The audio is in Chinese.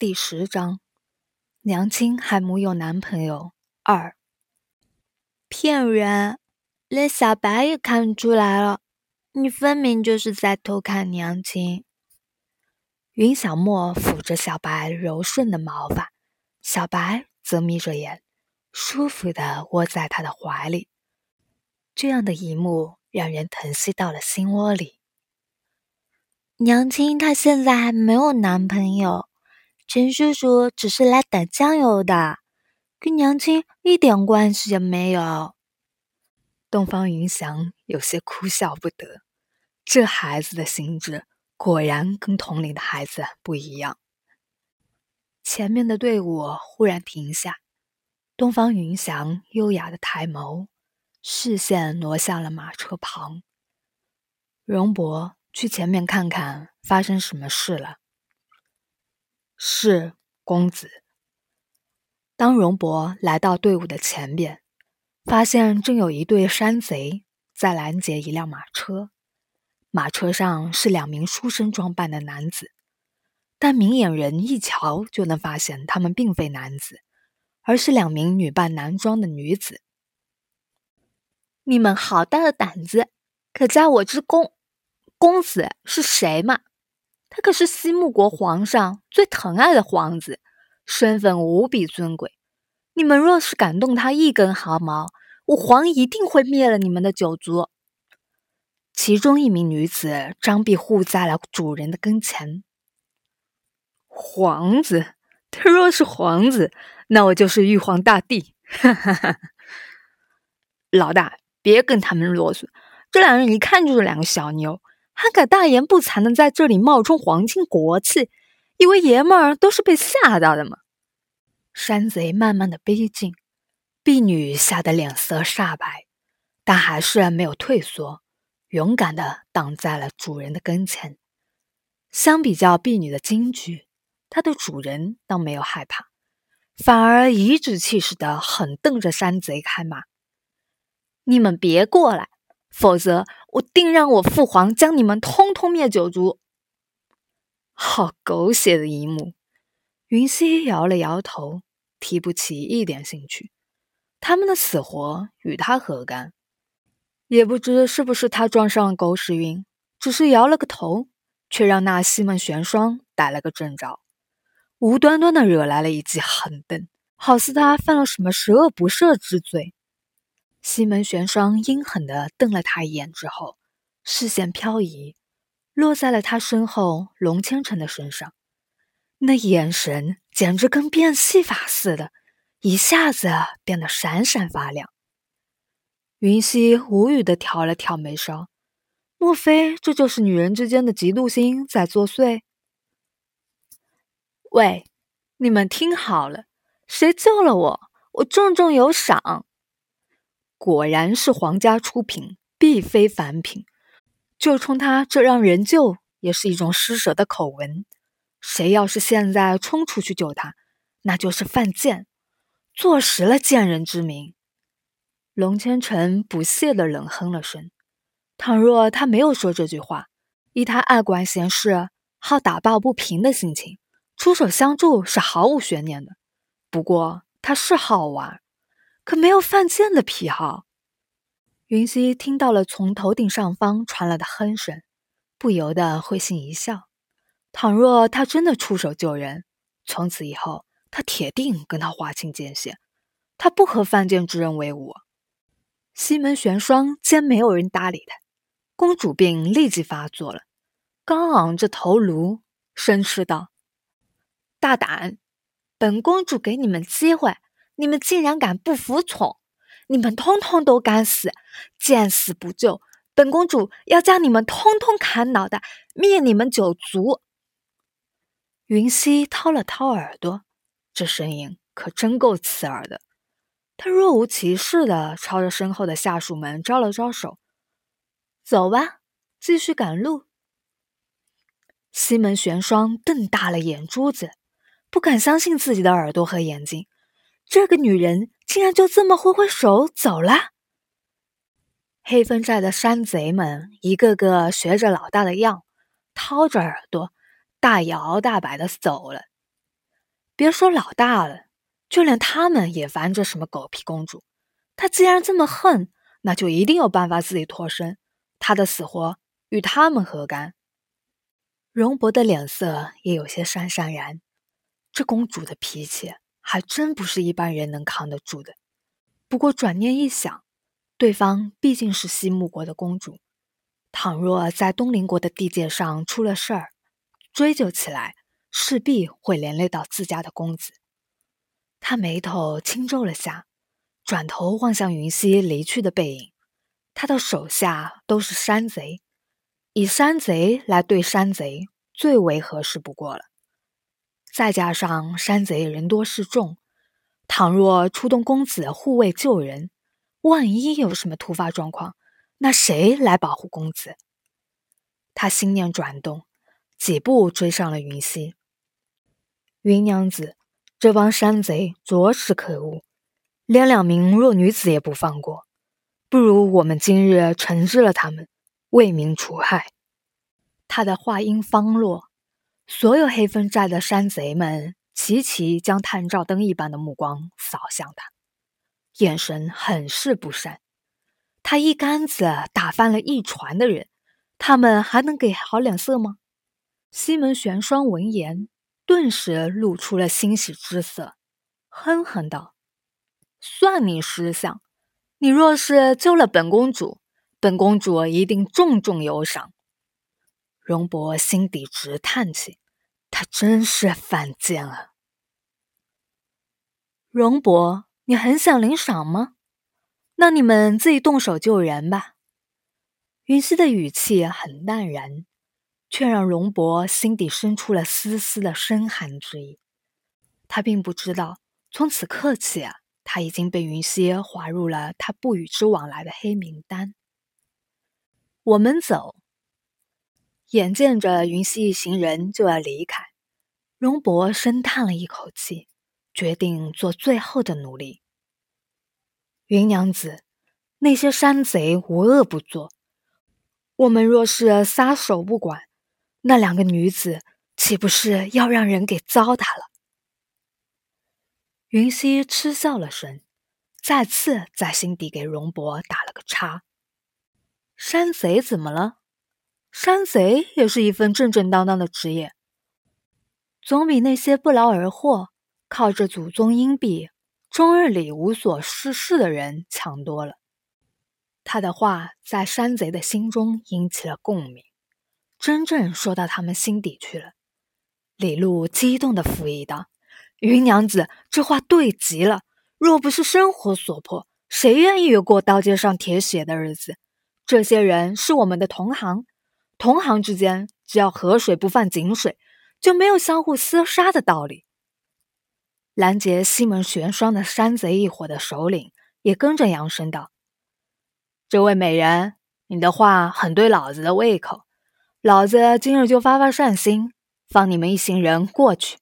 第十章，娘亲还没有男朋友。二，骗人！连小白也看出来了，你分明就是在偷看娘亲。云小莫抚着小白柔顺的毛发，小白则眯着眼，舒服的窝在他的怀里。这样的一幕让人疼惜到了心窝里。娘亲她现在还没有男朋友，陈叔叔只是来打酱油的，跟娘亲一点关系也没有。东方云翔有些哭笑不得，这孩子的心智果然跟同龄的孩子不一样。前面的队伍忽然停下，东方云翔优雅的抬眸，视线挪向了马车旁。荣博。去前面看看发生什么事了。是公子。当荣伯来到队伍的前边，发现正有一队山贼在拦截一辆马车，马车上是两名书生装扮的男子，但明眼人一瞧就能发现他们并非男子，而是两名女扮男装的女子。你们好大的胆子，可加我之功！公子是谁嘛？他可是西木国皇上最疼爱的皇子，身份无比尊贵。你们若是敢动他一根毫毛，我皇一定会灭了你们的九族。其中一名女子张臂护在了主人的跟前。皇子，他若是皇子，那我就是玉皇大帝。哈哈哈！老大，别跟他们啰嗦，这两人一看就是两个小妞。还敢大言不惭的在这里冒充皇亲国戚，以为爷们儿都是被吓到的吗？山贼慢慢的逼近，婢女吓得脸色煞白，但还是没有退缩，勇敢的挡在了主人的跟前。相比较婢女的惊惧，她的主人倒没有害怕，反而颐指气使的狠瞪着山贼开骂：“你们别过来！”否则，我定让我父皇将你们通通灭九族！好狗血的一幕！云溪摇了摇头，提不起一点兴趣。他们的死活与他何干？也不知是不是他撞上了狗屎运，只是摇了个头，却让那西门玄霜逮了个正着，无端端的惹来了一记狠瞪，好似他犯了什么十恶不赦之罪。西门玄霜阴狠地瞪了他一眼之后，视线漂移，落在了他身后龙千成的身上。那眼神简直跟变戏法似的，一下子变得闪闪发亮。云溪无语地挑了挑眉梢，莫非这就是女人之间的嫉妒心在作祟？喂，你们听好了，谁救了我，我重重有赏。果然是皇家出品，必非凡品。就冲他这让人救也是一种施舍的口吻。谁要是现在冲出去救他，那就是犯贱，坐实了贱人之名。龙千成不屑地冷哼了声。倘若他没有说这句话，依他爱管闲事、好打抱不平的心情，出手相助是毫无悬念的。不过他是好玩。可没有犯贱的癖好。云溪听到了从头顶上方传来的哼声，不由得会心一笑。倘若他真的出手救人，从此以后他铁定跟他划清界限。他不和犯贱之人为伍。西门玄霜见没有人搭理他，公主病立即发作了，刚昂着头颅，声斥道：“大胆！本公主给你们机会。”你们竟然敢不服从！你们通通都该死！见死不救，本公主要将你们通通砍脑袋，灭你们九族！云溪掏了掏耳朵，这声音可真够刺耳的。他若无其事的朝着身后的下属们招了招手：“走吧，继续赶路。”西门玄霜瞪大了眼珠子，不敢相信自己的耳朵和眼睛。这个女人竟然就这么挥挥手走了。黑风寨的山贼们一个个学着老大的样，掏着耳朵，大摇大摆的走了。别说老大了，就连他们也烦着什么狗屁公主。他既然这么恨，那就一定有办法自己脱身。他的死活与他们何干？荣伯的脸色也有些潸潸然。这公主的脾气还真不是一般人能扛得住的。不过转念一想，对方毕竟是西木国的公主，倘若在东邻国的地界上出了事儿，追究起来势必会连累到自家的公子。他眉头轻皱了下，转头望向云溪离去的背影。他的手下都是山贼，以山贼来对山贼最为合适不过了。再加上山贼人多势众，倘若出动公子护卫救人，万一有什么突发状况，那谁来保护公子？他心念转动，几步追上了云溪。云娘子，这帮山贼着实可恶，连两名弱女子也不放过。不如我们今日惩治了他们，为民除害。他的话音方落，所有黑风寨的山贼们齐齐将探照灯一般的目光扫向他，眼神很是不善。他一竿子打翻了一船的人，他们还能给好脸色吗？西门玄霜闻言，顿时露出了欣喜之色，哼哼道：“算你识相。”你若是救了本公主，本公主一定重重有赏。荣伯心底直叹气，他真是犯贱啊！荣伯，你很想领赏吗？那你们自己动手救人吧。云溪的语气很淡然，却让荣伯心底生出了丝丝的深寒之意。他并不知道，从此刻起啊。他已经被云溪划入了他不与之往来的黑名单。我们走。眼见着云溪一行人就要离开，荣博深叹了一口气，决定做最后的努力。云娘子，那些山贼无恶不作，我们若是撒手不管，那两个女子岂不是要让人给糟蹋了？云溪嗤笑了声，再次在心底给荣伯打了个叉。山贼怎么了？山贼也是一份正正当当的职业，总比那些不劳而获、靠着祖宗荫庇、终日里无所事事的人强多了。他的话在山贼的心中引起了共鸣，真正说到他们心底去了。李璐激动的附议道。云娘子这话对极了。若不是生活所迫，谁愿意过刀尖上舔血的日子？这些人是我们的同行，同行之间只要河水不犯井水，就没有相互厮杀的道理。拦截西门玄霜的山贼一伙的首领也跟着扬声道：“这位美人，你的话很对老子的胃口，老子今日就发发善心，放你们一行人过去。”